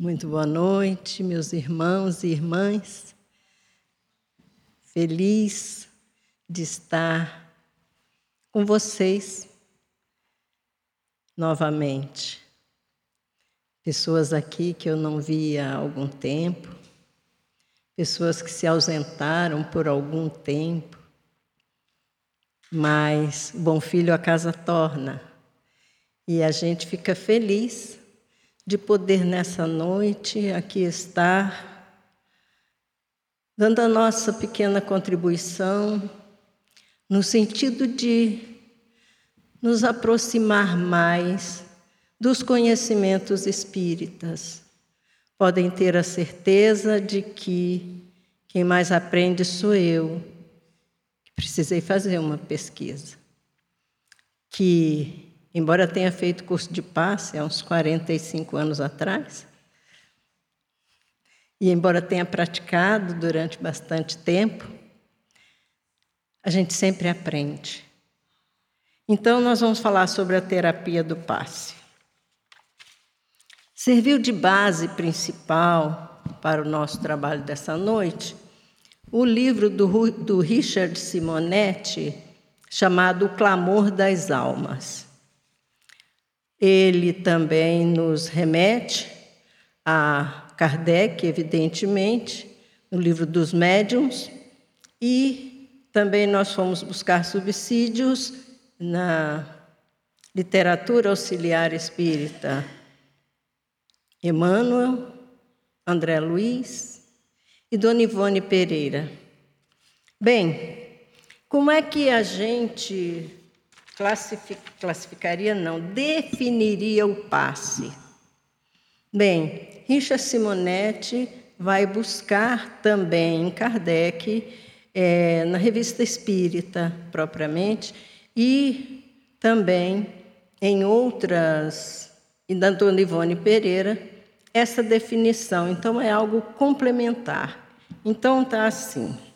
Muito boa noite, meus irmãos e irmãs. Feliz de estar com vocês novamente. Pessoas aqui que eu não via há algum tempo, pessoas que se ausentaram por algum tempo, mas bom filho a casa torna. E a gente fica feliz de poder nessa noite aqui estar, dando a nossa pequena contribuição, no sentido de nos aproximar mais dos conhecimentos espíritas. Podem ter a certeza de que quem mais aprende sou eu, que precisei fazer uma pesquisa, que embora tenha feito curso de passe há uns 45 anos atrás, e embora tenha praticado durante bastante tempo, a gente sempre aprende. Então, nós vamos falar sobre a terapia do passe. Serviu de base principal para o nosso trabalho dessa noite o livro do, do Richard Simonetti, chamado O Clamor das Almas. Ele também nos remete a Kardec, evidentemente, no livro dos médiuns, e também nós fomos buscar subsídios na literatura auxiliar espírita. Emmanuel, André Luiz e Dona Ivone Pereira. Bem, como é que a gente classificaria, não, definiria o passe. Bem, Richard Simonetti vai buscar também em Kardec, é, na Revista Espírita, propriamente, e também em outras, e da Dona Ivone Pereira, essa definição. Então, é algo complementar. Então, está assim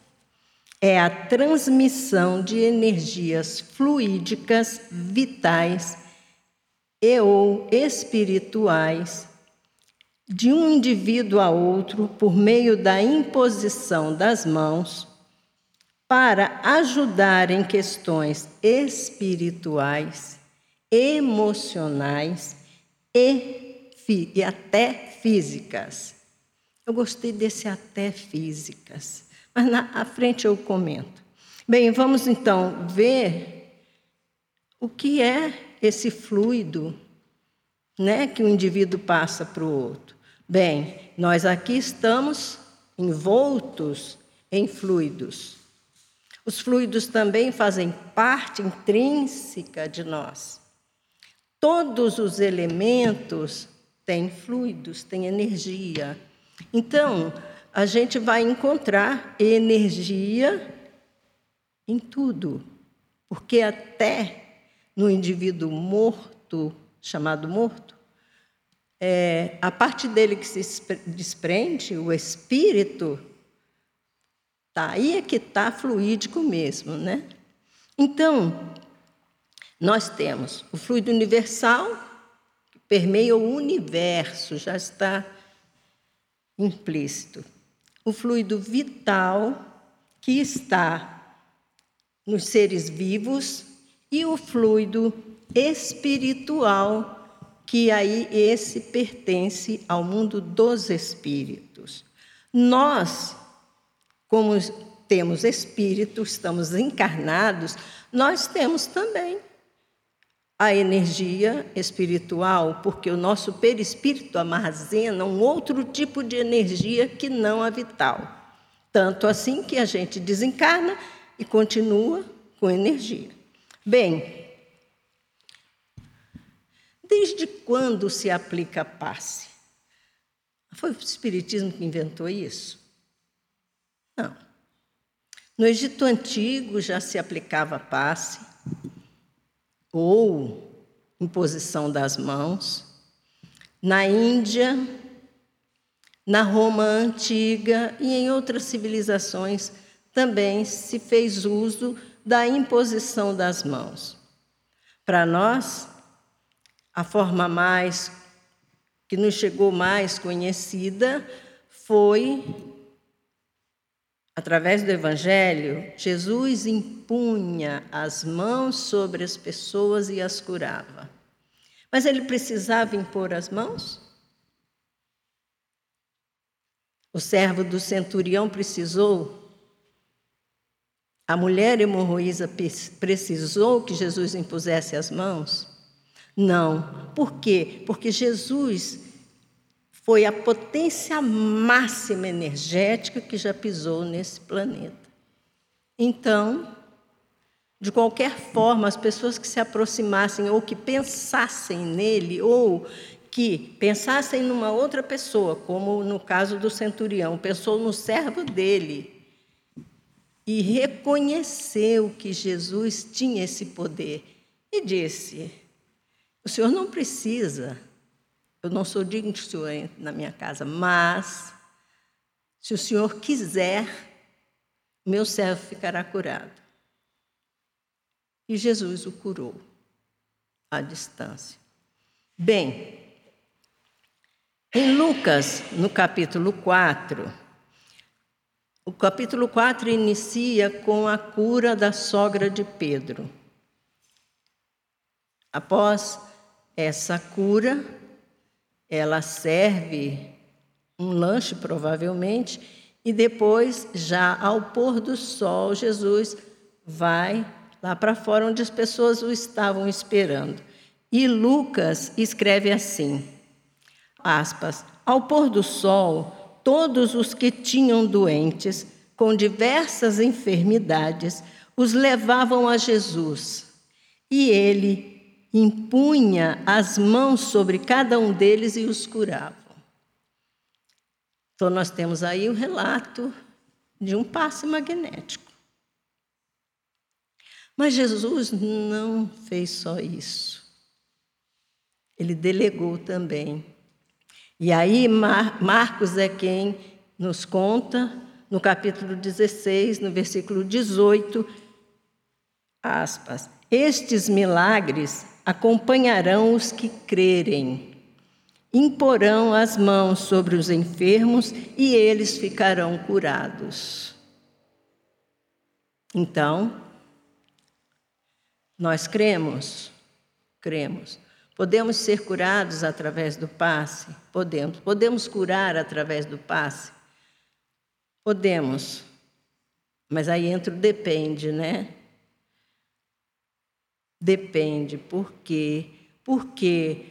é a transmissão de energias fluídicas vitais e ou espirituais de um indivíduo a outro por meio da imposição das mãos para ajudar em questões espirituais, emocionais e, e até físicas. Eu gostei desse até físicas mas na frente eu comento. Bem, vamos então ver o que é esse fluido né, que o indivíduo passa para o outro. Bem, nós aqui estamos envoltos em fluidos. Os fluidos também fazem parte intrínseca de nós. Todos os elementos têm fluidos, têm energia. Então, a gente vai encontrar energia em tudo, porque até no indivíduo morto, chamado morto, é, a parte dele que se desprende, o espírito, tá aí é que está fluídico mesmo, né? Então, nós temos o fluido universal, que permeia o universo, já está implícito o fluido vital que está nos seres vivos e o fluido espiritual que aí esse pertence ao mundo dos espíritos. Nós, como temos espírito, estamos encarnados, nós temos também a energia espiritual, porque o nosso perispírito armazena um outro tipo de energia que não a vital. Tanto assim que a gente desencarna e continua com energia. Bem, desde quando se aplica passe? Foi o Espiritismo que inventou isso? Não. No Egito Antigo já se aplicava passe ou imposição das mãos. Na Índia, na Roma antiga e em outras civilizações também se fez uso da imposição das mãos. Para nós, a forma mais que nos chegou mais conhecida foi através do Evangelho, Jesus impunha as mãos sobre as pessoas e as curava. Mas ele precisava impor as mãos? O servo do centurião precisou? A mulher hemorroísa precisou que Jesus impusesse as mãos? Não. Por quê? Porque Jesus foi a potência máxima energética que já pisou nesse planeta. Então, de qualquer forma, as pessoas que se aproximassem ou que pensassem nele ou que pensassem numa outra pessoa, como no caso do centurião, pensou no servo dele e reconheceu que Jesus tinha esse poder e disse: O senhor não precisa, eu não sou digno de o senhor na minha casa, mas se o senhor quiser, meu servo ficará curado. E Jesus o curou à distância. Bem, em Lucas, no capítulo 4, o capítulo 4 inicia com a cura da sogra de Pedro. Após essa cura, ela serve um lanche, provavelmente, e depois, já ao pôr do sol, Jesus vai lá para fora onde as pessoas o estavam esperando. E Lucas escreve assim: aspas, ao pôr do sol, todos os que tinham doentes com diversas enfermidades os levavam a Jesus, e ele impunha as mãos sobre cada um deles e os curava. Então, nós temos aí o relato de um passe magnético. Mas Jesus não fez só isso. Ele delegou também e aí Mar Marcos é quem nos conta, no capítulo 16, no versículo 18, aspas, estes milagres acompanharão os que crerem, imporão as mãos sobre os enfermos e eles ficarão curados. Então, nós cremos, cremos. Podemos ser curados através do passe? Podemos. Podemos curar através do passe? Podemos. Mas aí entra o depende, né? Depende. Por quê? Porque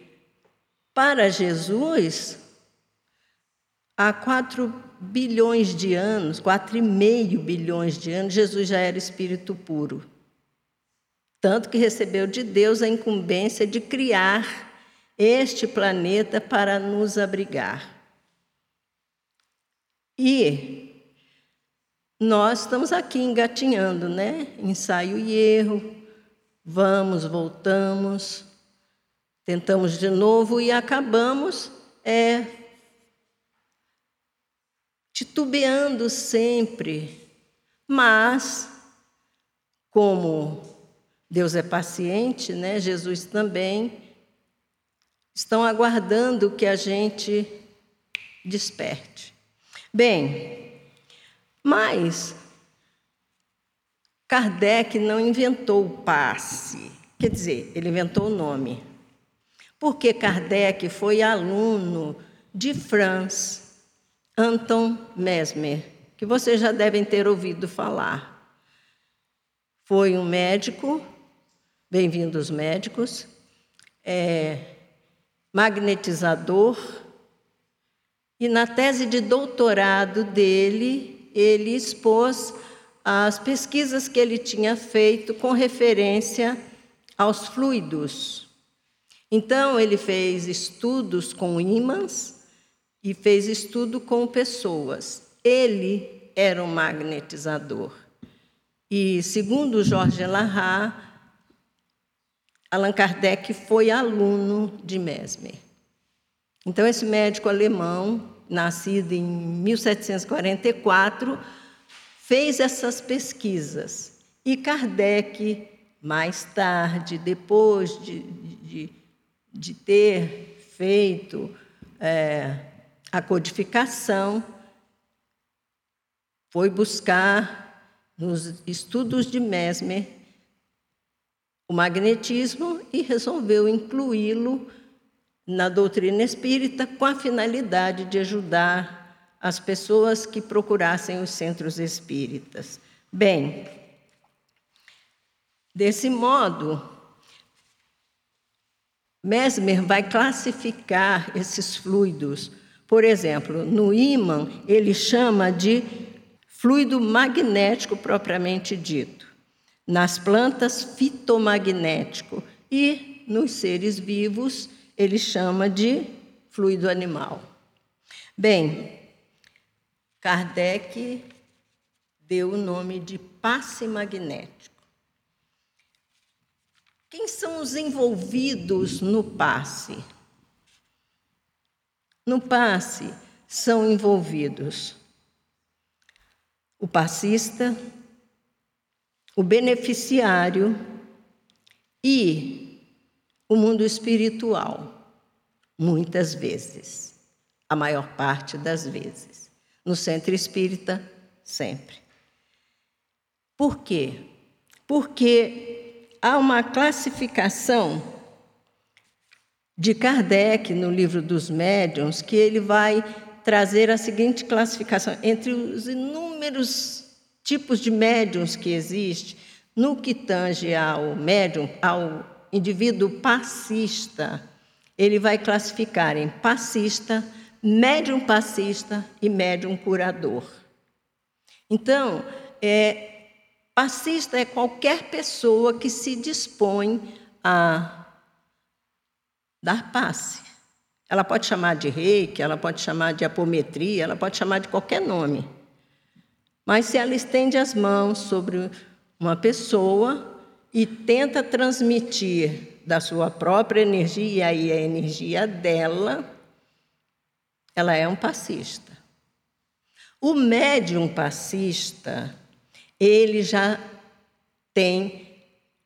para Jesus, há quatro bilhões de anos, quatro e meio bilhões de anos, Jesus já era espírito puro. Tanto que recebeu de Deus a incumbência de criar este planeta para nos abrigar. E nós estamos aqui engatinhando, né? Ensaio e erro, vamos, voltamos, tentamos de novo e acabamos é, titubeando sempre. Mas, como Deus é paciente, né? Jesus também. Estão aguardando que a gente desperte. Bem, mas Kardec não inventou o passe, quer dizer, ele inventou o nome. Porque Kardec foi aluno de Franz Anton Mesmer, que vocês já devem ter ouvido falar. Foi um médico bem-vindos médicos, é, magnetizador, e na tese de doutorado dele, ele expôs as pesquisas que ele tinha feito com referência aos fluidos. Então, ele fez estudos com ímãs e fez estudo com pessoas. Ele era um magnetizador. E, segundo Jorge Larrat, Allan Kardec foi aluno de Mesmer. Então, esse médico alemão, nascido em 1744, fez essas pesquisas. E Kardec, mais tarde, depois de, de, de ter feito é, a codificação, foi buscar nos estudos de Mesmer o magnetismo e resolveu incluí-lo na doutrina espírita com a finalidade de ajudar as pessoas que procurassem os centros espíritas. Bem, desse modo, Mesmer vai classificar esses fluidos. Por exemplo, no ímã, ele chama de fluido magnético propriamente dito. Nas plantas, fitomagnético. E nos seres vivos, ele chama de fluido animal. Bem, Kardec deu o nome de passe magnético. Quem são os envolvidos no passe? No passe são envolvidos o passista, o beneficiário e o mundo espiritual, muitas vezes, a maior parte das vezes. No centro espírita, sempre. Por quê? Porque há uma classificação de Kardec no livro dos médiuns que ele vai trazer a seguinte classificação entre os inúmeros tipos de médiums que existem no que tange ao médium, ao indivíduo passista, ele vai classificar em passista, médium passista e médium curador. Então, é, passista é qualquer pessoa que se dispõe a dar passe. Ela pode chamar de reiki, ela pode chamar de apometria, ela pode chamar de qualquer nome. Mas se ela estende as mãos sobre uma pessoa e tenta transmitir da sua própria energia, e aí a energia dela, ela é um passista. O médium passista, ele já tem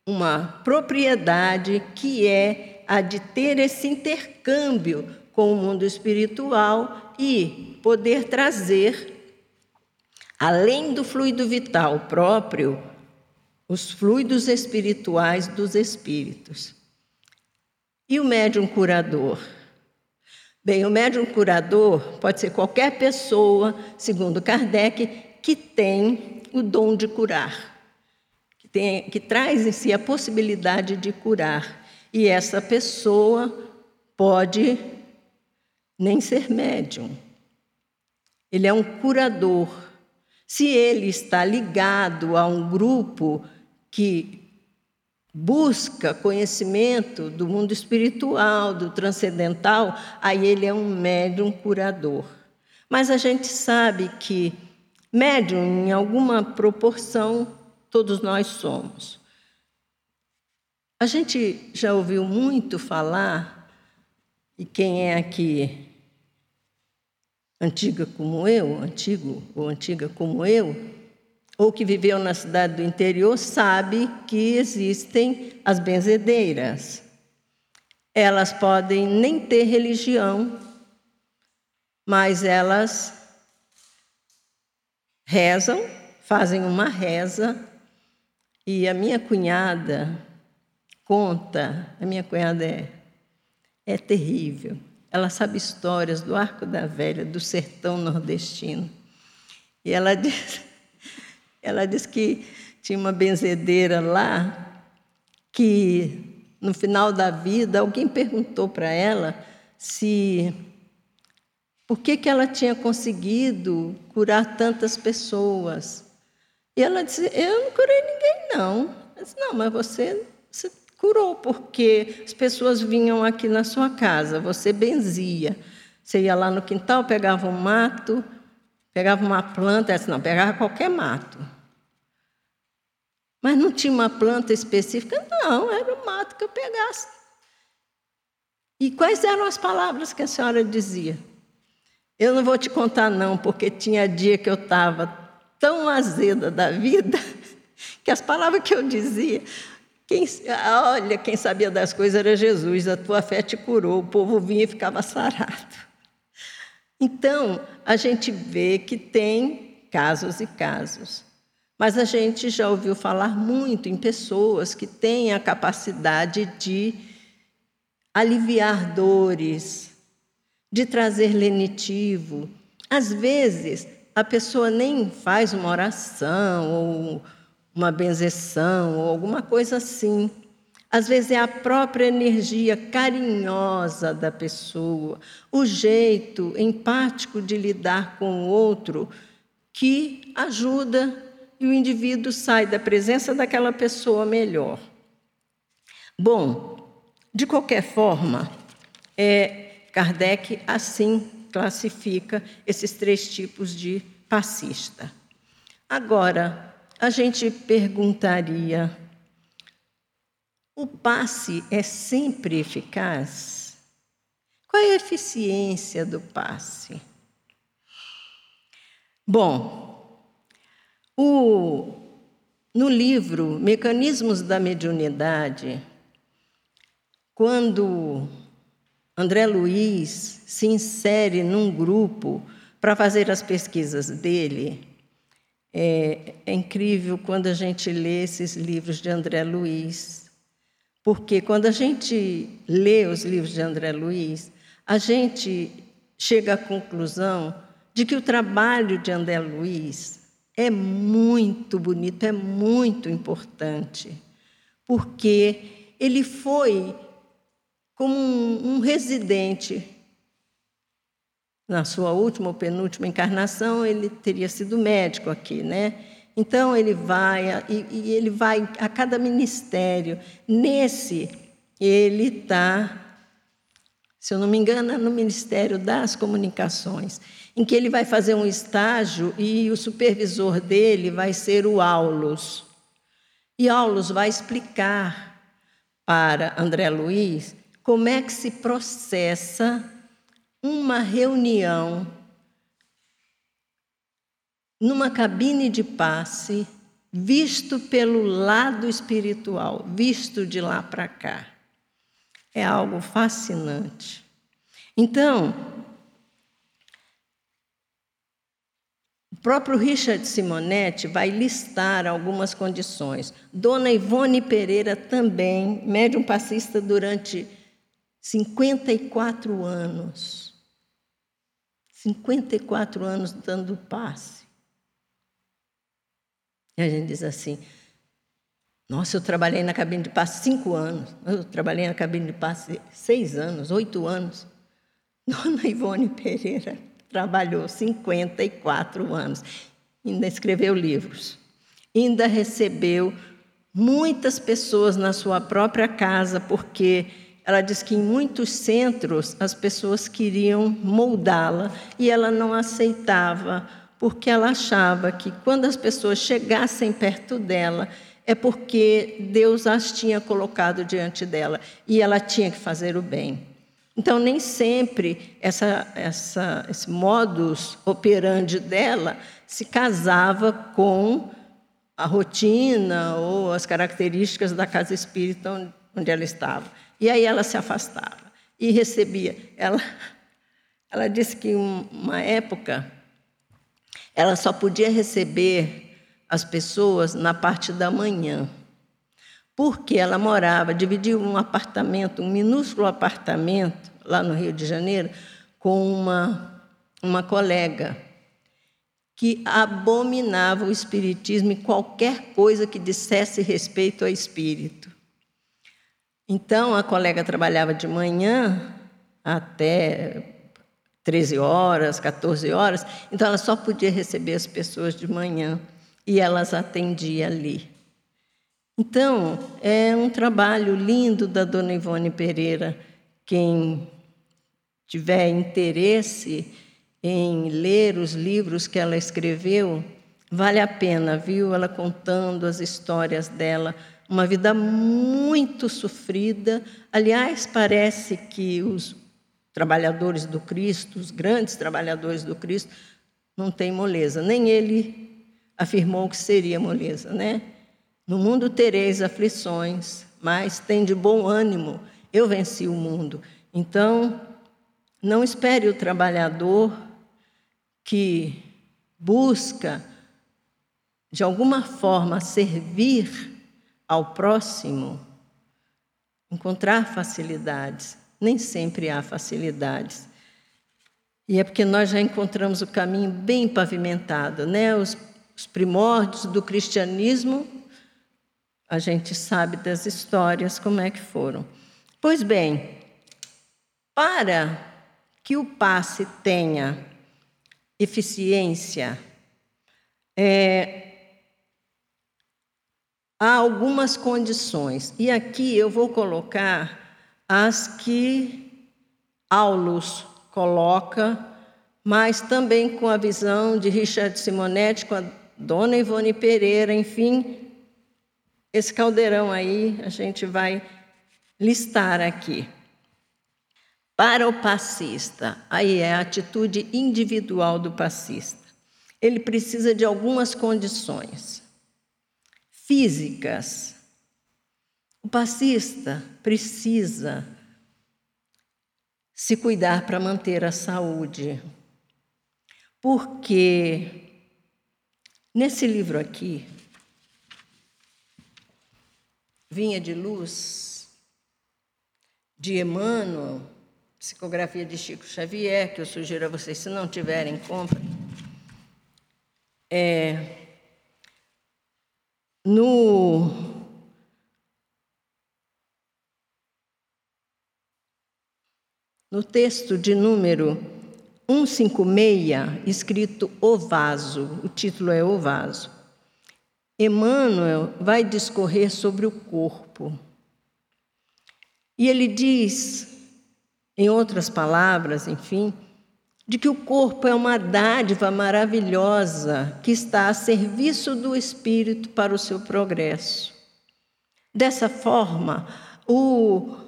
uma propriedade que é a de ter esse intercâmbio com o mundo espiritual e poder trazer, além do fluido vital próprio, os fluidos espirituais dos espíritos. E o médium curador? Bem, o médium curador pode ser qualquer pessoa, segundo Kardec, que tem o dom de curar, que, tem, que traz em si a possibilidade de curar. E essa pessoa pode nem ser médium. Ele é um curador. Se ele está ligado a um grupo que busca conhecimento do mundo espiritual, do transcendental, aí ele é um médium curador. Mas a gente sabe que médium, em alguma proporção, todos nós somos. A gente já ouviu muito falar, e quem é aqui antiga como eu, antigo ou antiga como eu, ou que viveu na cidade do interior sabe que existem as benzedeiras. Elas podem nem ter religião, mas elas rezam, fazem uma reza, e a minha cunhada conta, a minha cunhada é, é terrível. Ela sabe histórias do Arco da Velha, do sertão nordestino. E ela diz ela disse que tinha uma benzedeira lá que no final da vida alguém perguntou para ela se por que, que ela tinha conseguido curar tantas pessoas. E ela disse: Eu não curei ninguém, não. Eu disse, não, mas você, você curou, porque as pessoas vinham aqui na sua casa, você benzia. Você ia lá no quintal, pegava um mato, pegava uma planta, disse, não, pegava qualquer mato. Mas não tinha uma planta específica? Não, era o mato que eu pegasse. E quais eram as palavras que a senhora dizia? Eu não vou te contar, não, porque tinha dia que eu estava tão azeda da vida que as palavras que eu dizia. Quem, olha, quem sabia das coisas era Jesus, a tua fé te curou, o povo vinha e ficava sarado. Então, a gente vê que tem casos e casos. Mas a gente já ouviu falar muito em pessoas que têm a capacidade de aliviar dores, de trazer lenitivo. Às vezes, a pessoa nem faz uma oração ou uma benzeção ou alguma coisa assim. Às vezes é a própria energia carinhosa da pessoa, o jeito empático de lidar com o outro que ajuda e o indivíduo sai da presença daquela pessoa melhor. Bom, de qualquer forma, é, Kardec assim classifica esses três tipos de passista. Agora, a gente perguntaria: o passe é sempre eficaz? Qual é a eficiência do passe? Bom, o, no livro Mecanismos da Mediunidade, quando André Luiz se insere num grupo para fazer as pesquisas dele, é, é, incrível quando a gente lê esses livros de André Luiz, porque quando a gente lê os livros de André Luiz, a gente chega à conclusão de que o trabalho de André Luiz é muito bonito, é muito importante, porque ele foi como um, um residente. Na sua última ou penúltima encarnação, ele teria sido médico aqui, né? Então ele vai e, e ele vai a cada ministério. Nesse ele está, se eu não me engano, é no Ministério das Comunicações, em que ele vai fazer um estágio e o supervisor dele vai ser o Aulus. E Aulus vai explicar para André Luiz como é que se processa uma reunião numa cabine de passe, visto pelo lado espiritual, visto de lá para cá. É algo fascinante. Então, o próprio Richard Simonetti vai listar algumas condições. Dona Ivone Pereira também, médium passista durante 54 anos. 54 anos dando passe. E a gente diz assim: nossa, eu trabalhei na cabine de passe cinco anos. Eu trabalhei na cabine de passe seis anos, oito anos. Dona Ivone Pereira trabalhou 54 anos. Ainda escreveu livros. Ainda recebeu muitas pessoas na sua própria casa, porque ela diz que em muitos centros as pessoas queriam moldá-la e ela não aceitava, porque ela achava que quando as pessoas chegassem perto dela, é porque Deus as tinha colocado diante dela e ela tinha que fazer o bem. Então, nem sempre essa, essa, esse modus operandi dela se casava com a rotina ou as características da casa espírita onde ela estava. E aí ela se afastava e recebia. Ela, ela disse que uma época ela só podia receber as pessoas na parte da manhã, porque ela morava, dividia um apartamento, um minúsculo apartamento lá no Rio de Janeiro, com uma, uma colega que abominava o espiritismo e qualquer coisa que dissesse respeito ao espírito. Então, a colega trabalhava de manhã até 13 horas, 14 horas, então ela só podia receber as pessoas de manhã e elas atendiam ali. Então, é um trabalho lindo da dona Ivone Pereira. Quem tiver interesse em ler os livros que ela escreveu, vale a pena, viu? Ela contando as histórias dela uma vida muito sofrida. Aliás, parece que os trabalhadores do Cristo, os grandes trabalhadores do Cristo, não têm moleza. Nem ele afirmou que seria moleza, né? No mundo tereis aflições, mas tem de bom ânimo, eu venci o mundo. Então, não espere o trabalhador que busca, de alguma forma, servir ao próximo, encontrar facilidades. Nem sempre há facilidades. E é porque nós já encontramos o caminho bem pavimentado, né? Os, os primórdios do cristianismo, a gente sabe das histórias como é que foram. Pois bem, para que o passe tenha eficiência, é, há algumas condições. E aqui eu vou colocar as que Aulus coloca, mas também com a visão de Richard Simonetti, com a Dona Ivone Pereira, enfim, esse caldeirão aí a gente vai listar aqui. Para o passista, aí é a atitude individual do passista. Ele precisa de algumas condições físicas. O passista precisa se cuidar para manter a saúde. Porque nesse livro aqui, Vinha de Luz, de Emmanuel, psicografia de Chico Xavier, que eu sugiro a vocês, se não tiverem, comprem. É, no No texto de número 156, escrito O Vaso, o título é O Vaso, Emmanuel vai discorrer sobre o corpo. E ele diz, em outras palavras, enfim, de que o corpo é uma dádiva maravilhosa que está a serviço do espírito para o seu progresso. Dessa forma, o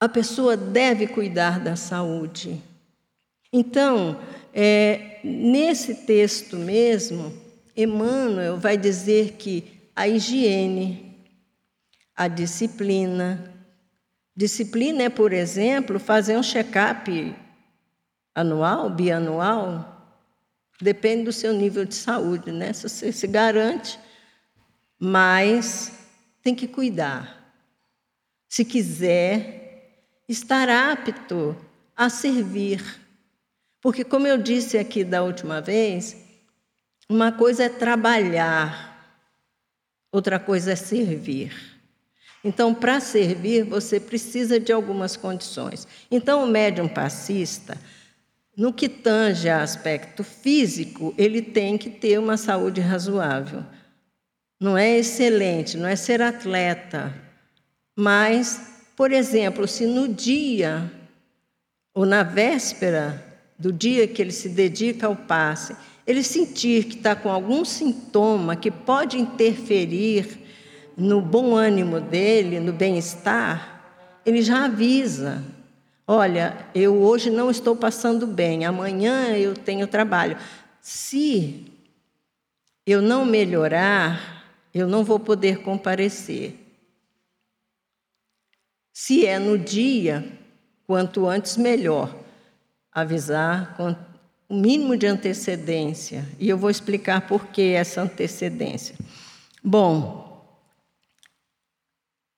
a pessoa deve cuidar da saúde. Então, é, nesse texto mesmo, Emmanuel vai dizer que a higiene, a disciplina, disciplina é, por exemplo, fazer um check-up anual, bianual, depende do seu nível de saúde, né? Se você se garante, mas tem que cuidar. Se quiser estar apto a servir. Porque, como eu disse aqui da última vez, uma coisa é trabalhar, outra coisa é servir. Então, para servir, você precisa de algumas condições. Então, o médium passista, no que tange a aspecto físico, ele tem que ter uma saúde razoável. Não é excelente, não é ser atleta, mas por exemplo, se no dia ou na véspera do dia que ele se dedica ao passe, ele sentir que está com algum sintoma que pode interferir no bom ânimo dele, no bem-estar, ele já avisa. Olha, eu hoje não estou passando bem, amanhã eu tenho trabalho. Se eu não melhorar, eu não vou poder comparecer. Se é no dia, quanto antes melhor. Avisar o mínimo de antecedência. E eu vou explicar por que essa antecedência. Bom,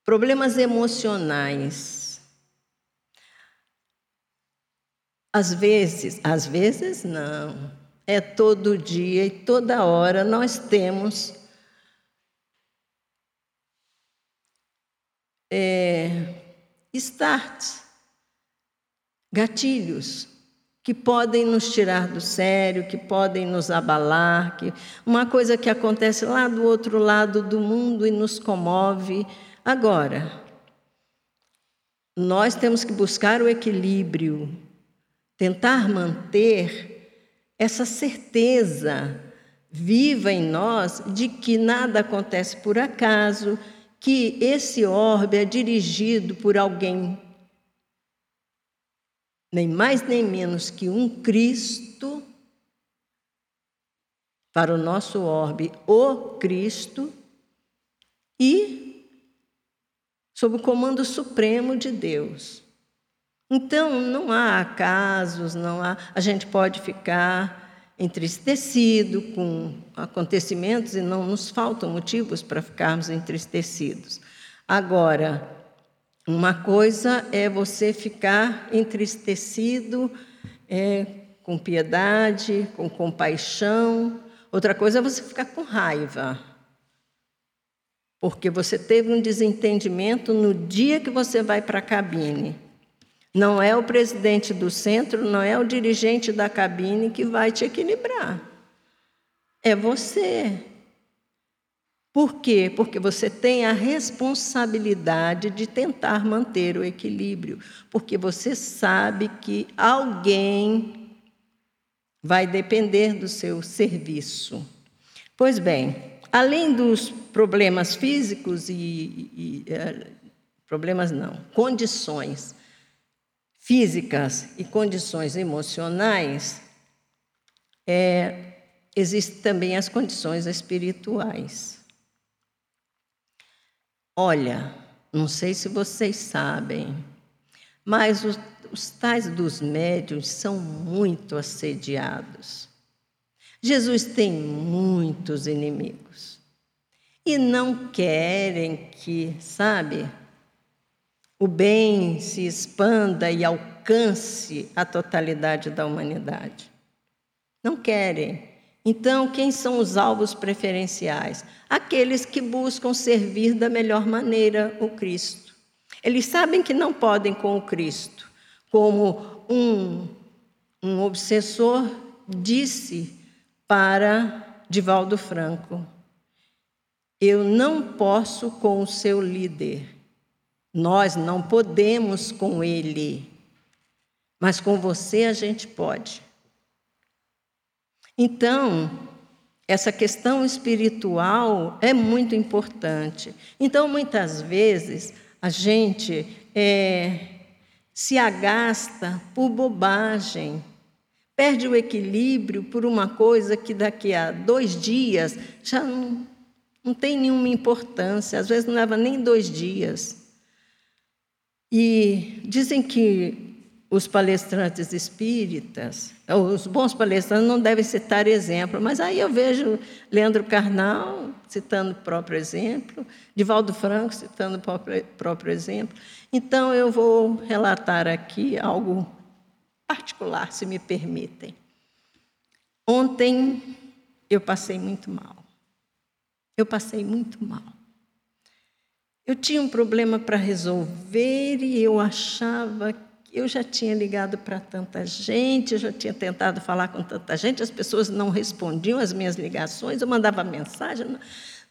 problemas emocionais. Às vezes, às vezes não. É todo dia e toda hora nós temos é, starts, gatilhos que podem nos tirar do sério, que podem nos abalar, que uma coisa que acontece lá do outro lado do mundo e nos comove. Agora, nós temos que buscar o equilíbrio, tentar manter essa certeza viva em nós de que nada acontece por acaso, que esse orbe é dirigido por alguém, nem mais nem menos que um Cristo, para o nosso orbe, o Cristo, e sob o comando supremo de Deus. Então, não há acasos, não há. A gente pode ficar entristecido com acontecimentos e não nos faltam motivos para ficarmos entristecidos. Agora, uma coisa é você ficar entristecido é, com piedade, com compaixão, outra coisa é você ficar com raiva. Porque você teve um desentendimento no dia que você vai para a cabine. Não é o presidente do centro, não é o dirigente da cabine que vai te equilibrar. É você. Por quê? Porque você tem a responsabilidade de tentar manter o equilíbrio, porque você sabe que alguém vai depender do seu serviço. Pois bem, além dos problemas físicos e, e, eh, problemas não, condições físicas e condições emocionais, é, existem também as condições espirituais. Olha, não sei se vocês sabem, mas os, os tais dos médios são muito assediados. Jesus tem muitos inimigos e não querem que, sabe, o bem se expanda e alcance a totalidade da humanidade. Não querem. Então, quem são os alvos preferenciais? Aqueles que buscam servir da melhor maneira o Cristo. Eles sabem que não podem com o Cristo, como um, um obsessor disse para Divaldo Franco: Eu não posso com o seu líder nós não podemos com ele, mas com você a gente pode. Então, essa questão espiritual é muito importante. Então, muitas vezes, a gente é, se agasta por bobagem, perde o equilíbrio por uma coisa que daqui a dois dias já não, não tem nenhuma importância, às vezes não leva nem dois dias. E dizem que os palestrantes espíritas, os bons palestrantes não devem citar exemplo, mas aí eu vejo Leandro Carnal citando o próprio exemplo, Divaldo Franco citando o próprio, exemplo. Então eu vou relatar aqui algo particular, se me permitem. Ontem eu passei muito mal. Eu passei muito mal. Eu tinha um problema para resolver e eu achava que eu já tinha ligado para tanta gente, eu já tinha tentado falar com tanta gente, as pessoas não respondiam às minhas ligações, eu mandava mensagem,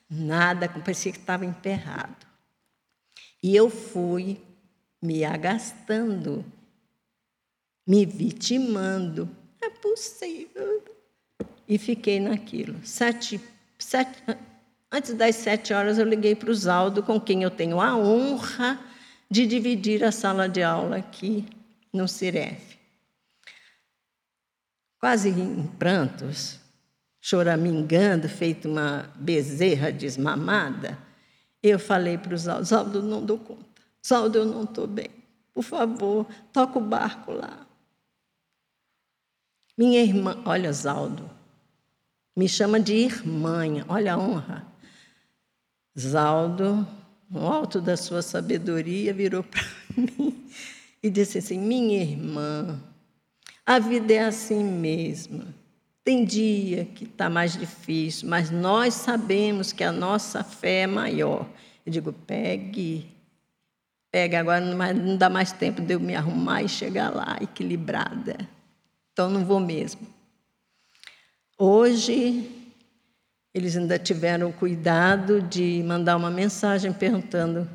nada, parecia que estava emperrado. E eu fui me agastando, me vitimando. É possível. E fiquei naquilo. Sete, sete, Antes das sete horas, eu liguei para o Zaldo, com quem eu tenho a honra de dividir a sala de aula aqui no Ciref. Quase em prantos, choramingando, feito uma bezerra desmamada, eu falei para o Zaldo: Zaldo, não dou conta. Zaldo, eu não estou bem. Por favor, toca o barco lá. Minha irmã, olha, Zaldo, me chama de irmã, olha a honra. Zaldo, no alto da sua sabedoria, virou para mim e disse assim: Minha irmã, a vida é assim mesmo. Tem dia que está mais difícil, mas nós sabemos que a nossa fé é maior. Eu digo: pegue, pegue, agora não dá mais tempo de eu me arrumar e chegar lá equilibrada. Então não vou mesmo. Hoje eles ainda tiveram o cuidado de mandar uma mensagem perguntando,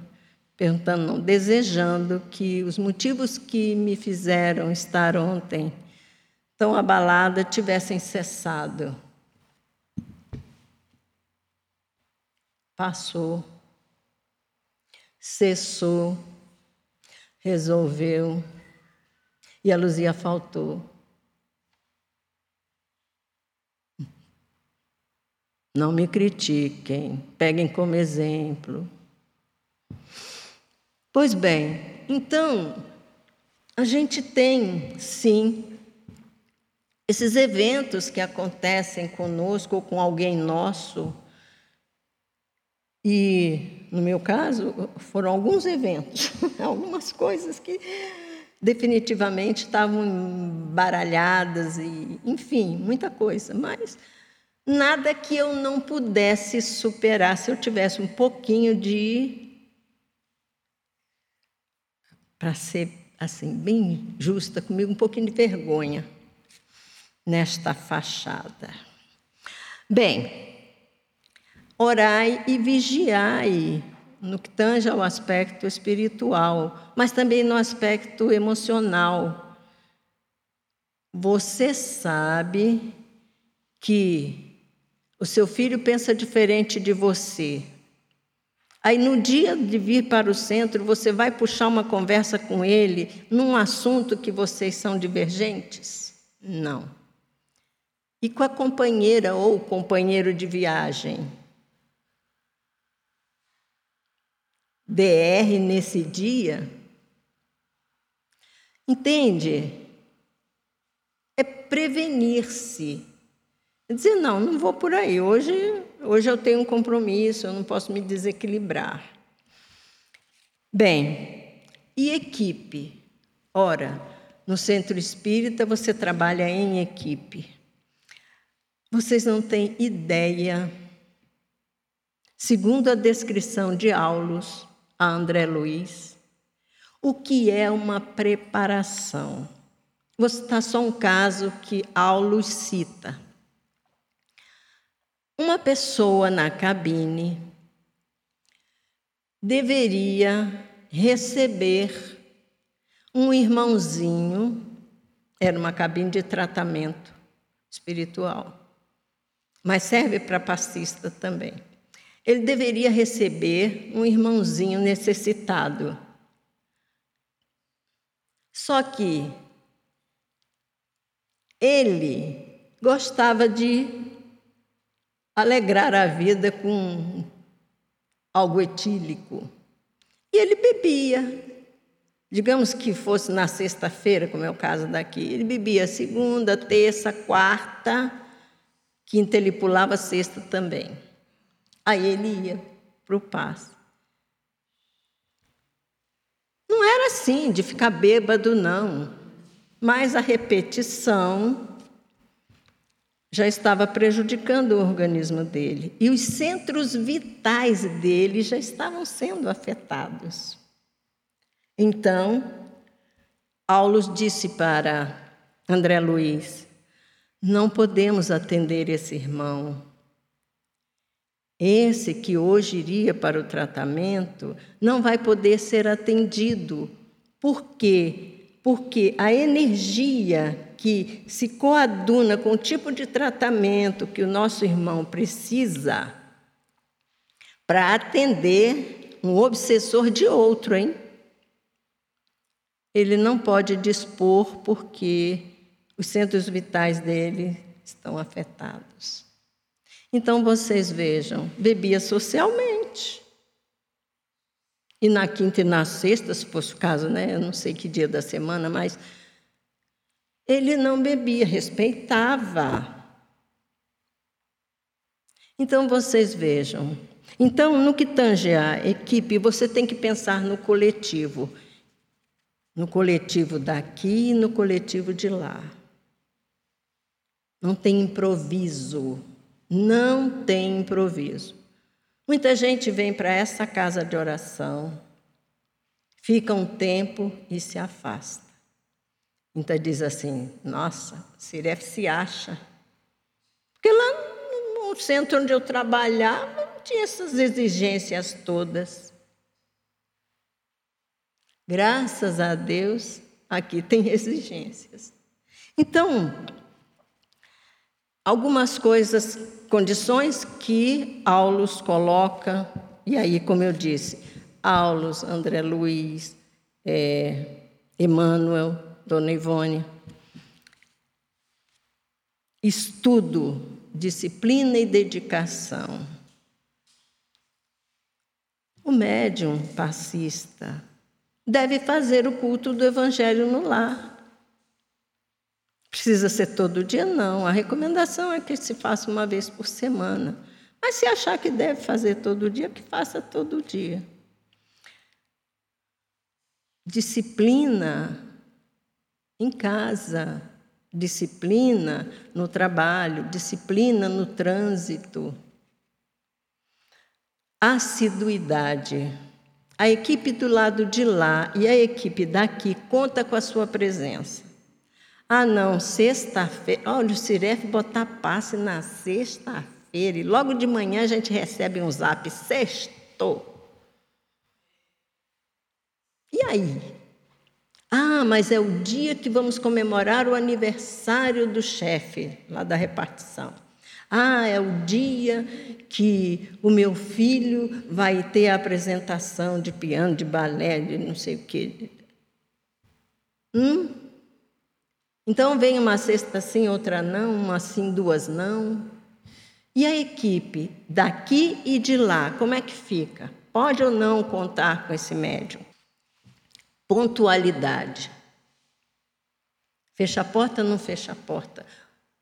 perguntando, não, desejando que os motivos que me fizeram estar ontem tão abalada tivessem cessado. Passou, cessou, resolveu, e a Luzia faltou. Não me critiquem, peguem como exemplo. Pois bem, então, a gente tem, sim, esses eventos que acontecem conosco ou com alguém nosso. E, no meu caso, foram alguns eventos, algumas coisas que definitivamente estavam baralhadas e, enfim, muita coisa, mas nada que eu não pudesse superar se eu tivesse um pouquinho de para ser assim bem justa comigo, um pouquinho de vergonha nesta fachada. Bem, orai e vigiai no que tange ao aspecto espiritual, mas também no aspecto emocional. Você sabe que o seu filho pensa diferente de você. Aí, no dia de vir para o centro, você vai puxar uma conversa com ele num assunto que vocês são divergentes? Não. E com a companheira ou companheiro de viagem? DR nesse dia. Entende? É prevenir-se. Dizer, não, não vou por aí. Hoje, hoje eu tenho um compromisso, eu não posso me desequilibrar. Bem, e equipe? Ora, no centro espírita você trabalha em equipe. Vocês não têm ideia, segundo a descrição de Aulos, a André Luiz o que é uma preparação. Vou citar só um caso que Aulus cita. Uma pessoa na cabine deveria receber um irmãozinho, era uma cabine de tratamento espiritual, mas serve para passista também ele deveria receber um irmãozinho necessitado. Só que ele gostava de alegrar a vida com algo etílico. E ele bebia. Digamos que fosse na sexta-feira, como é o caso daqui. Ele bebia segunda, terça, quarta, quinta ele pulava sexta também. Aí ele ia para o passe. Não era assim, de ficar bêbado, não. Mas a repetição já estava prejudicando o organismo dele. E os centros vitais dele já estavam sendo afetados. Então, Aulus disse para André Luiz: Não podemos atender esse irmão esse que hoje iria para o tratamento não vai poder ser atendido. Por quê? Porque a energia que se coaduna com o tipo de tratamento que o nosso irmão precisa para atender um obsessor de outro, hein? Ele não pode dispor porque os centros vitais dele estão afetados. Então vocês vejam, bebia socialmente. E na quinta e na sexta, se fosse o caso, né? Eu não sei que dia da semana, mas ele não bebia, respeitava. Então vocês vejam. Então, no que tange a equipe, você tem que pensar no coletivo. No coletivo daqui e no coletivo de lá. Não tem improviso. Não tem improviso. Muita gente vem para essa casa de oração, fica um tempo e se afasta. Então diz assim: Nossa, Siref se acha. Porque lá no centro onde eu trabalhava não tinha essas exigências todas. Graças a Deus, aqui tem exigências. Então, algumas coisas, condições que Aulus coloca, e aí, como eu disse, Aulus, André Luiz, é, Emmanuel, Dona Ivone. Estudo, disciplina e dedicação. O médium passista deve fazer o culto do Evangelho no lar. Precisa ser todo dia? Não. A recomendação é que se faça uma vez por semana. Mas se achar que deve fazer todo dia, que faça todo dia. Disciplina em casa, disciplina no trabalho, disciplina no trânsito. Assiduidade. A equipe do lado de lá e a equipe daqui conta com a sua presença. Ah, não, sexta-feira. Olha, o Ciref botar passe na sexta-feira e logo de manhã a gente recebe um zap, sextou. E aí? Ah, mas é o dia que vamos comemorar o aniversário do chefe lá da repartição. Ah, é o dia que o meu filho vai ter a apresentação de piano, de balé, de não sei o quê. Hum? Então vem uma sexta sim, outra não, uma sim, duas não. E a equipe daqui e de lá, como é que fica? Pode ou não contar com esse médium? Pontualidade. Fecha a porta, não fecha a porta.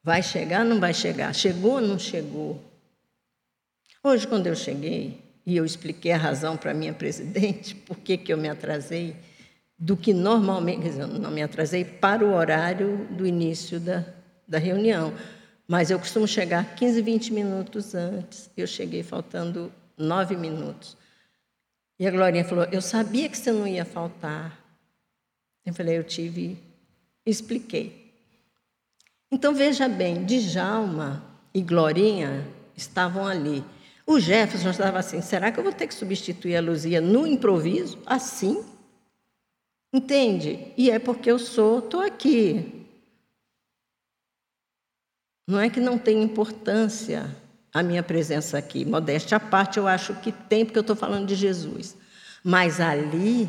Vai chegar, não vai chegar? Chegou, não chegou? Hoje, quando eu cheguei e eu expliquei a razão para a minha presidente, por que, que eu me atrasei, do que normalmente, dizer, não me atrasei para o horário do início da, da reunião, mas eu costumo chegar 15, 20 minutos antes. Eu cheguei faltando nove minutos. E a Glorinha falou: Eu sabia que você não ia faltar. Eu falei: Eu tive. Expliquei. Então veja bem, Djalma e Glorinha estavam ali. O Jefferson estava assim: será que eu vou ter que substituir a Luzia no improviso? Assim? Entende? E é porque eu sou, estou aqui. Não é que não tem importância a minha presença aqui. Modéstia à parte, eu acho que tem, porque eu estou falando de Jesus. Mas ali,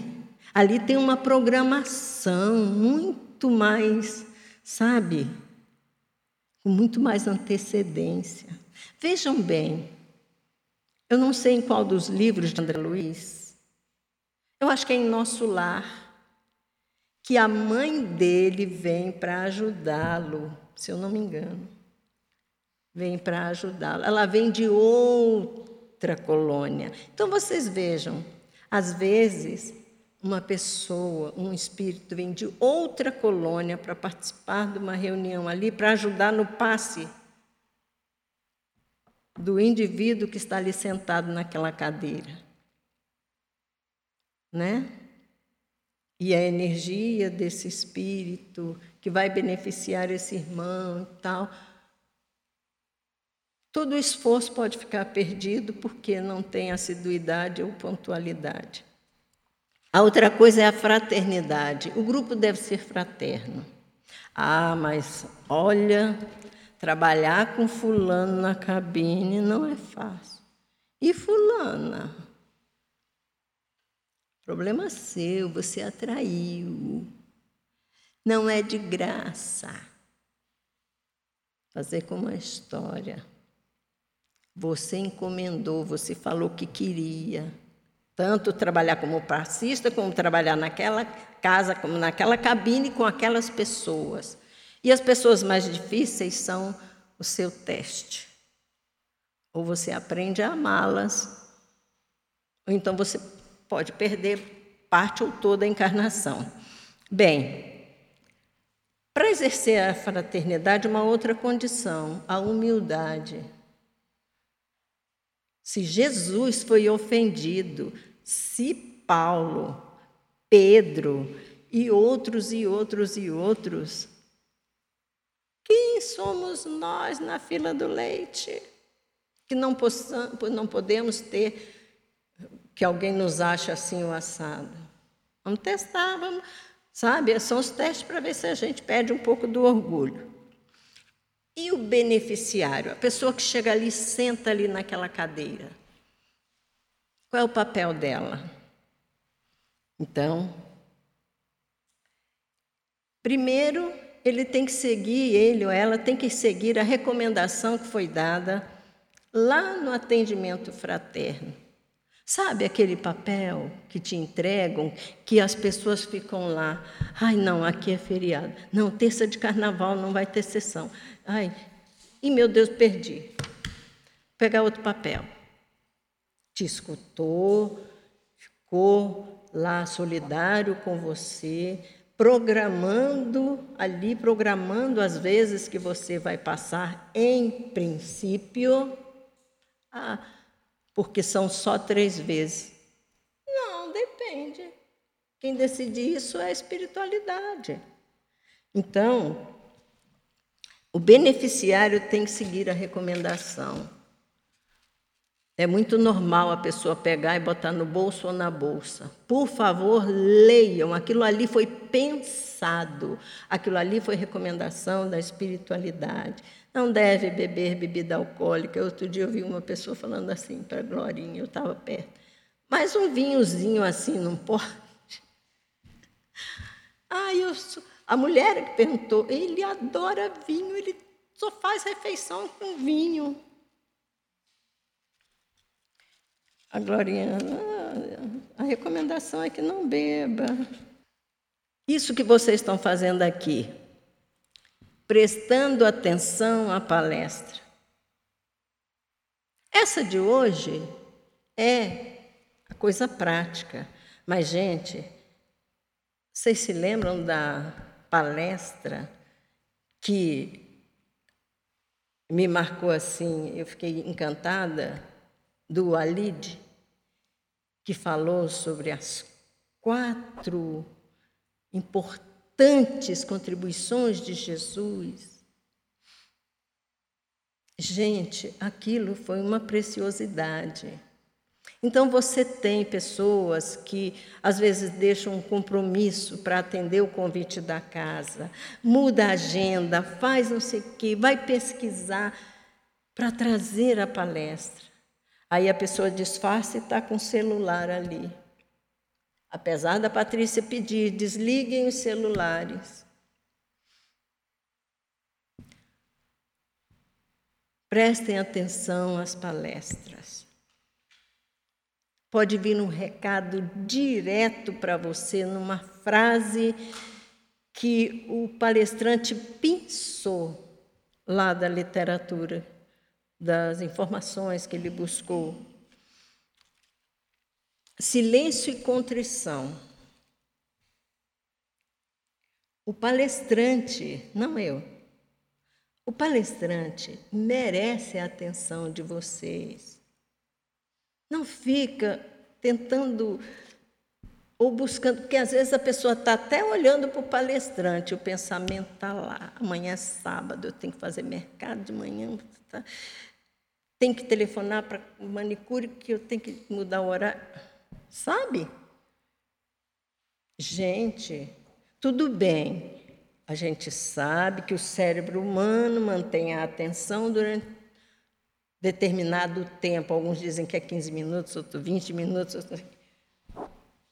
ali tem uma programação muito mais, sabe? com muito mais antecedência. Vejam bem, eu não sei em qual dos livros de André Luiz, eu acho que é em Nosso Lar, que a mãe dele vem para ajudá-lo, se eu não me engano. Vem para ajudá-lo. Ela vem de outra colônia. Então vocês vejam, às vezes uma pessoa, um espírito vem de outra colônia para participar de uma reunião ali, para ajudar no passe do indivíduo que está ali sentado naquela cadeira. Né? E a energia desse espírito que vai beneficiar esse irmão e tal. Todo esforço pode ficar perdido porque não tem assiduidade ou pontualidade. A outra coisa é a fraternidade. O grupo deve ser fraterno. Ah, mas olha, trabalhar com fulano na cabine não é fácil. E fulana? Problema seu, você atraiu. Não é de graça. Fazer como a história. Você encomendou, você falou que queria. Tanto trabalhar como passista, como trabalhar naquela casa, como naquela cabine com aquelas pessoas. E as pessoas mais difíceis são o seu teste. Ou você aprende a amá-las, ou então você pode perder parte ou toda a encarnação. Bem, para exercer a fraternidade, uma outra condição, a humildade. Se Jesus foi ofendido, se Paulo, Pedro e outros e outros e outros, quem somos nós na fila do leite? Que não, possamos, não podemos ter que alguém nos ache assim o assado. Vamos testar, vamos, sabe? São os testes para ver se a gente perde um pouco do orgulho. E o beneficiário, a pessoa que chega ali, senta ali naquela cadeira. Qual é o papel dela? Então, primeiro, ele tem que seguir, ele ou ela tem que seguir a recomendação que foi dada lá no atendimento fraterno. Sabe aquele papel que te entregam, que as pessoas ficam lá? Ai, não, aqui é feriado. Não, terça de carnaval não vai ter sessão. Ai, e meu Deus, perdi. Vou pegar outro papel. Te escutou, ficou lá solidário com você, programando ali, programando as vezes que você vai passar, em princípio. Ah, porque são só três vezes. Não, depende. Quem decide isso é a espiritualidade. Então, o beneficiário tem que seguir a recomendação. É muito normal a pessoa pegar e botar no bolso ou na bolsa. Por favor, leiam. Aquilo ali foi pensado. Aquilo ali foi recomendação da espiritualidade. Não deve beber bebida alcoólica. Outro dia eu vi uma pessoa falando assim para Glorinha, eu estava perto. Mas um vinhozinho assim não pode. Ah, eu sou... A mulher que perguntou, ele adora vinho, ele só faz refeição com vinho. A Glorinha, ah, a recomendação é que não beba. Isso que vocês estão fazendo aqui, prestando atenção à palestra. Essa de hoje é a coisa prática. Mas, gente, vocês se lembram da palestra que me marcou assim? Eu fiquei encantada do Alid, que falou sobre as quatro importantes contribuições de Jesus. Gente, aquilo foi uma preciosidade. Então você tem pessoas que às vezes deixam um compromisso para atender o convite da casa, muda a agenda, faz não sei o quê, vai pesquisar para trazer a palestra. Aí a pessoa disfarça e está com o celular ali. Apesar da Patrícia pedir, desliguem os celulares. Prestem atenção às palestras. Pode vir um recado direto para você, numa frase que o palestrante pensou lá da literatura das informações que ele buscou. Silêncio e contrição. O palestrante, não eu, o palestrante merece a atenção de vocês. Não fica tentando ou buscando, porque às vezes a pessoa está até olhando para o palestrante, o pensamento está lá. Amanhã é sábado, eu tenho que fazer mercado de manhã. Tá? Tem que telefonar para manicure que eu tenho que mudar o horário. Sabe? Gente, tudo bem. A gente sabe que o cérebro humano mantém a atenção durante determinado tempo. Alguns dizem que é 15 minutos, outros 20 minutos. Outros...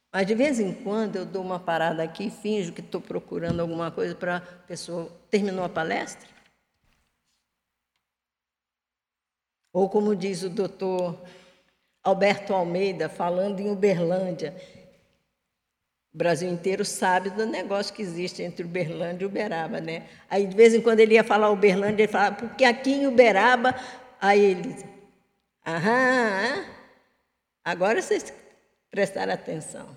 Mas de vez em quando eu dou uma parada aqui e finjo que estou procurando alguma coisa para a pessoa. Terminou a palestra? Ou como diz o doutor Alberto Almeida, falando em Uberlândia, o Brasil inteiro sabe do negócio que existe entre Uberlândia e Uberaba, né? Aí, de vez em quando, ele ia falar Uberlândia, ele falava, porque aqui em Uberaba, aí ele aham, agora vocês prestaram atenção.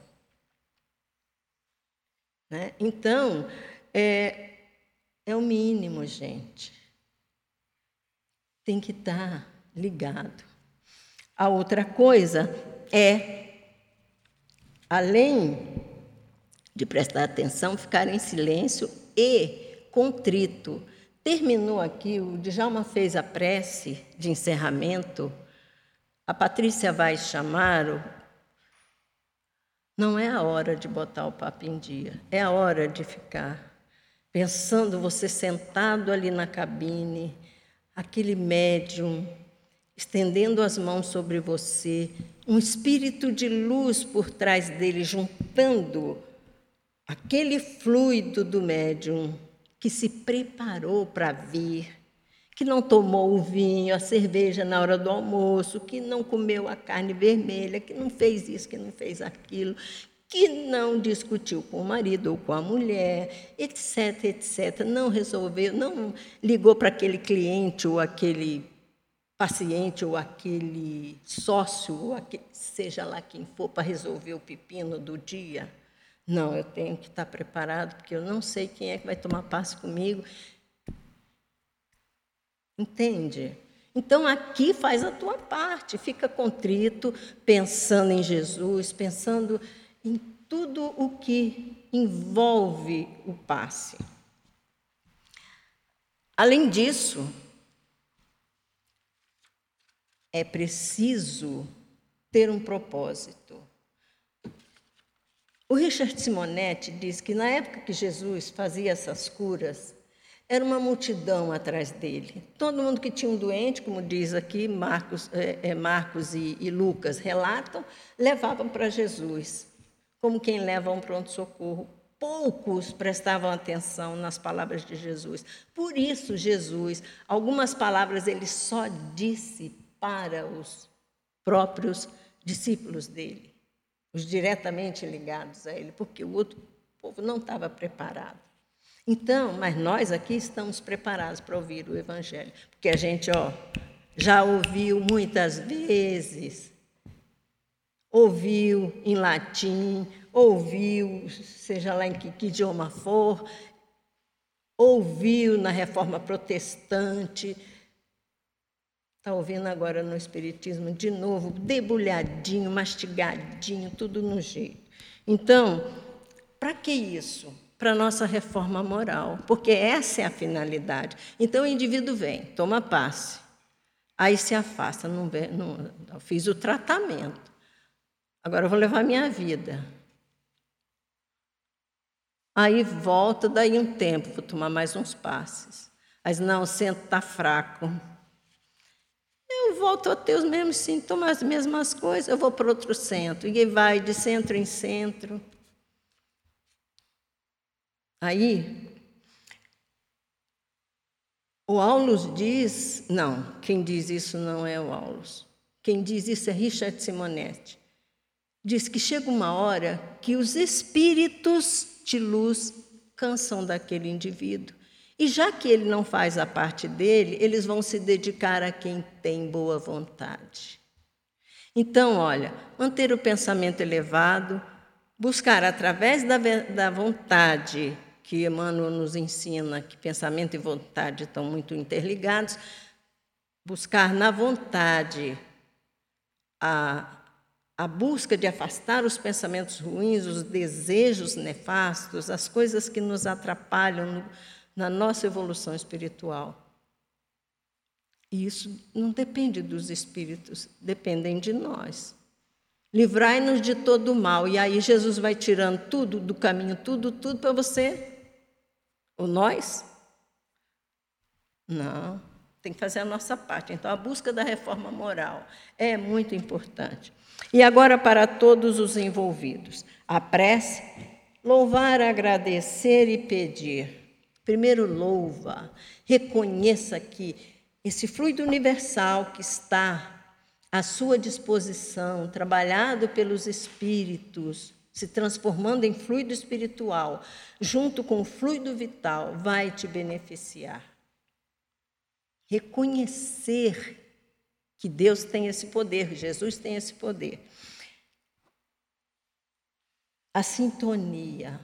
Né? Então, é, é o mínimo, gente. Tem que estar ligado. A outra coisa é, além de prestar atenção, ficar em silêncio e contrito. Terminou aqui, o Djalma fez a prece de encerramento. A Patrícia vai chamar o não é a hora de botar o papo em dia, é a hora de ficar pensando você sentado ali na cabine, aquele médium estendendo as mãos sobre você, um espírito de luz por trás dele, juntando aquele fluido do médium que se preparou para vir, que não tomou o vinho, a cerveja na hora do almoço, que não comeu a carne vermelha, que não fez isso, que não fez aquilo, que não discutiu com o marido ou com a mulher, etc, etc, não resolveu, não ligou para aquele cliente ou aquele paciente ou aquele sócio, ou aquele, seja lá quem for, para resolver o pepino do dia. Não, eu tenho que estar preparado, porque eu não sei quem é que vai tomar passe comigo. Entende? Então aqui faz a tua parte, fica contrito, pensando em Jesus, pensando em tudo o que envolve o passe. Além disso, é preciso ter um propósito. O Richard Simonetti diz que na época que Jesus fazia essas curas, era uma multidão atrás dele. Todo mundo que tinha um doente, como diz aqui Marcos, é, é, Marcos e, e Lucas relatam, levavam para Jesus, como quem leva um pronto-socorro. Poucos prestavam atenção nas palavras de Jesus. Por isso, Jesus, algumas palavras ele só disse para os próprios discípulos dele, os diretamente ligados a ele, porque o outro povo não estava preparado. Então, mas nós aqui estamos preparados para ouvir o Evangelho, porque a gente, ó, já ouviu muitas vezes, ouviu em latim, ouviu, seja lá em que, que idioma for, ouviu na reforma protestante, Está ouvindo agora no Espiritismo de novo, debulhadinho, mastigadinho, tudo no jeito. Então, para que isso? Para nossa reforma moral, porque essa é a finalidade. Então, o indivíduo vem, toma passe, aí se afasta, não, vem, não, não fiz o tratamento, agora eu vou levar minha vida. Aí volta, daí um tempo, vou tomar mais uns passes. Mas não, o centro está fraco eu volto a ter os mesmos sintomas, as mesmas coisas, eu vou para outro centro. E vai de centro em centro. Aí, o Aulus diz, não, quem diz isso não é o Aulus. Quem diz isso é Richard Simonetti. Diz que chega uma hora que os espíritos de luz cansam daquele indivíduo e já que ele não faz a parte dele, eles vão se dedicar a quem tem boa vontade. Então, olha, manter o pensamento elevado, buscar através da, da vontade, que Emmanuel nos ensina que pensamento e vontade estão muito interligados, buscar na vontade a, a busca de afastar os pensamentos ruins, os desejos nefastos, as coisas que nos atrapalham no, na nossa evolução espiritual. E isso não depende dos espíritos, dependem de nós. Livrai-nos de todo o mal. E aí Jesus vai tirando tudo do caminho, tudo, tudo para você. O nós? Não, tem que fazer a nossa parte. Então, a busca da reforma moral é muito importante. E agora, para todos os envolvidos: a prece, louvar, agradecer e pedir Primeiro, louva, reconheça que esse fluido universal que está à sua disposição, trabalhado pelos espíritos, se transformando em fluido espiritual, junto com o fluido vital, vai te beneficiar. Reconhecer que Deus tem esse poder, Jesus tem esse poder. A sintonia.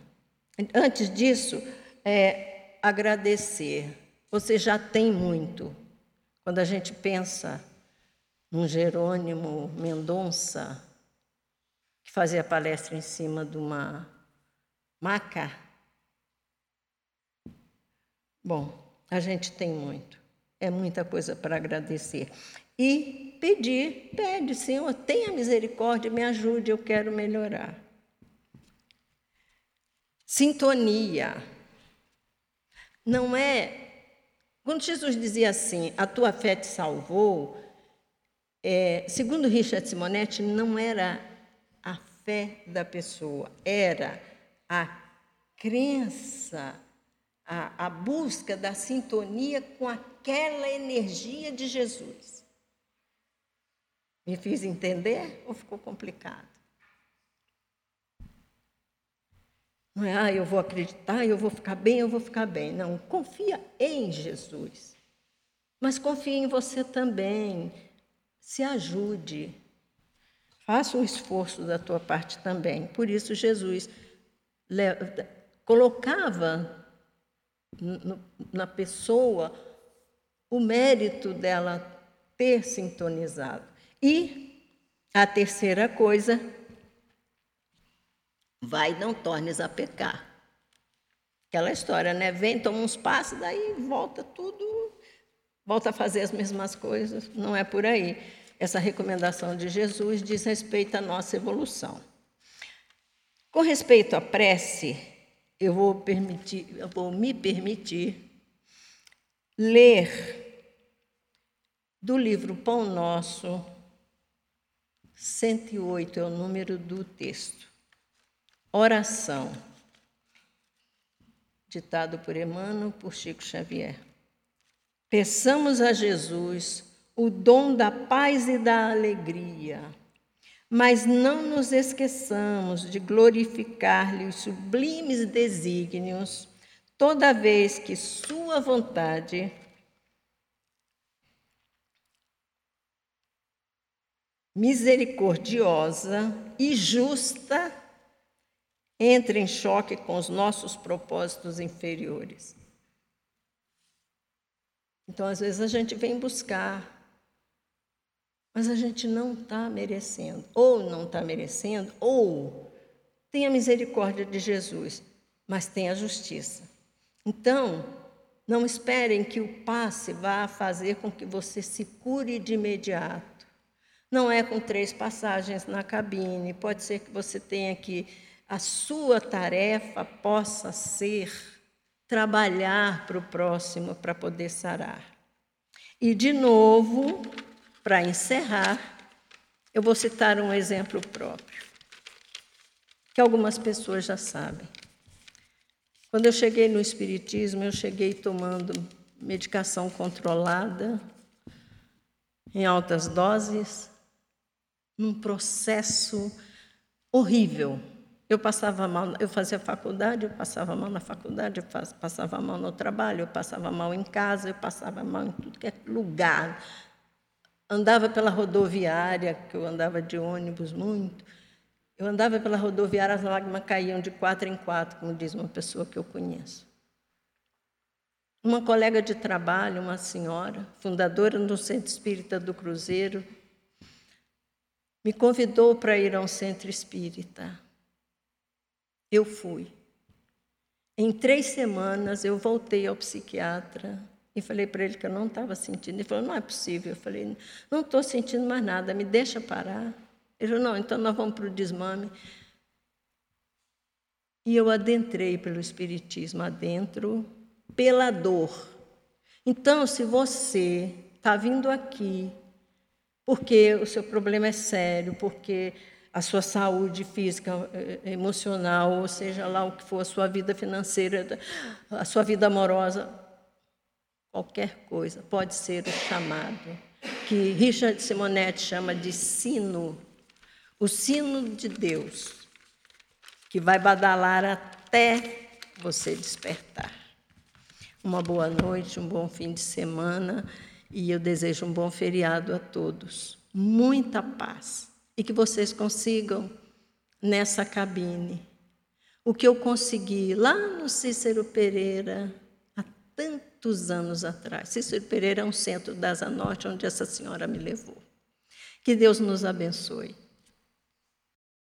Antes disso, é, agradecer. Você já tem muito. Quando a gente pensa num Jerônimo Mendonça, que fazia palestra em cima de uma maca. Bom, a gente tem muito. É muita coisa para agradecer. E pedir, pede, Senhor, tenha misericórdia, me ajude, eu quero melhorar. Sintonia. Não é. Quando Jesus dizia assim, a tua fé te salvou, é, segundo Richard Simonetti, não era a fé da pessoa, era a crença, a, a busca da sintonia com aquela energia de Jesus. Me fiz entender ou ficou complicado? Não é, ah, eu vou acreditar, eu vou ficar bem, eu vou ficar bem. Não, confia em Jesus. Mas confia em você também. Se ajude. Faça um esforço da tua parte também. Por isso, Jesus colocava na pessoa o mérito dela ter sintonizado. E a terceira coisa, vai, não tornes a pecar. Aquela história, né? Vem, toma uns passos, daí volta tudo, volta a fazer as mesmas coisas. Não é por aí. Essa recomendação de Jesus diz respeito à nossa evolução. Com respeito à prece, eu vou, permitir, eu vou me permitir ler do livro Pão Nosso, 108 é o número do texto. Oração, ditado por Emmanuel, por Chico Xavier. Peçamos a Jesus o dom da paz e da alegria mas não nos esqueçamos de glorificar-lhe os sublimes desígnios toda vez que Sua vontade misericordiosa e justa entra em choque com os nossos propósitos inferiores. Então, às vezes, a gente vem buscar mas a gente não está merecendo. Ou não está merecendo, ou tem a misericórdia de Jesus, mas tem a justiça. Então, não esperem que o passe vá fazer com que você se cure de imediato. Não é com três passagens na cabine. Pode ser que você tenha que a sua tarefa possa ser trabalhar para o próximo para poder sarar. E de novo, para encerrar, eu vou citar um exemplo próprio, que algumas pessoas já sabem. Quando eu cheguei no Espiritismo, eu cheguei tomando medicação controlada, em altas doses, num processo horrível. Eu passava mal, eu fazia faculdade, eu passava mal na faculdade, eu passava mal no trabalho, eu passava mal em casa, eu passava mal em tudo que é lugar, andava pela rodoviária, que eu andava de ônibus muito. Eu andava pela rodoviária, as lágrimas caíam de quatro em quatro, como diz uma pessoa que eu conheço. Uma colega de trabalho, uma senhora, fundadora do Centro Espírita do Cruzeiro, me convidou para ir a um centro espírita. Eu fui. Em três semanas, eu voltei ao psiquiatra e falei para ele que eu não estava sentindo. Ele falou: não é possível. Eu falei: não estou sentindo mais nada, me deixa parar. Ele falou: não, então nós vamos para o desmame. E eu adentrei pelo Espiritismo, adentro pela dor. Então, se você está vindo aqui porque o seu problema é sério, porque a sua saúde física, eh, emocional, ou seja lá o que for, a sua vida financeira, a sua vida amorosa, Qualquer coisa pode ser o chamado, que Richard Simonetti chama de sino, o sino de Deus, que vai badalar até você despertar. Uma boa noite, um bom fim de semana e eu desejo um bom feriado a todos. Muita paz e que vocês consigam nessa cabine o que eu consegui lá no Cícero Pereira há tanto muitos anos atrás. Cícero Pereira é um centro da Asa Norte onde essa senhora me levou. Que Deus nos abençoe.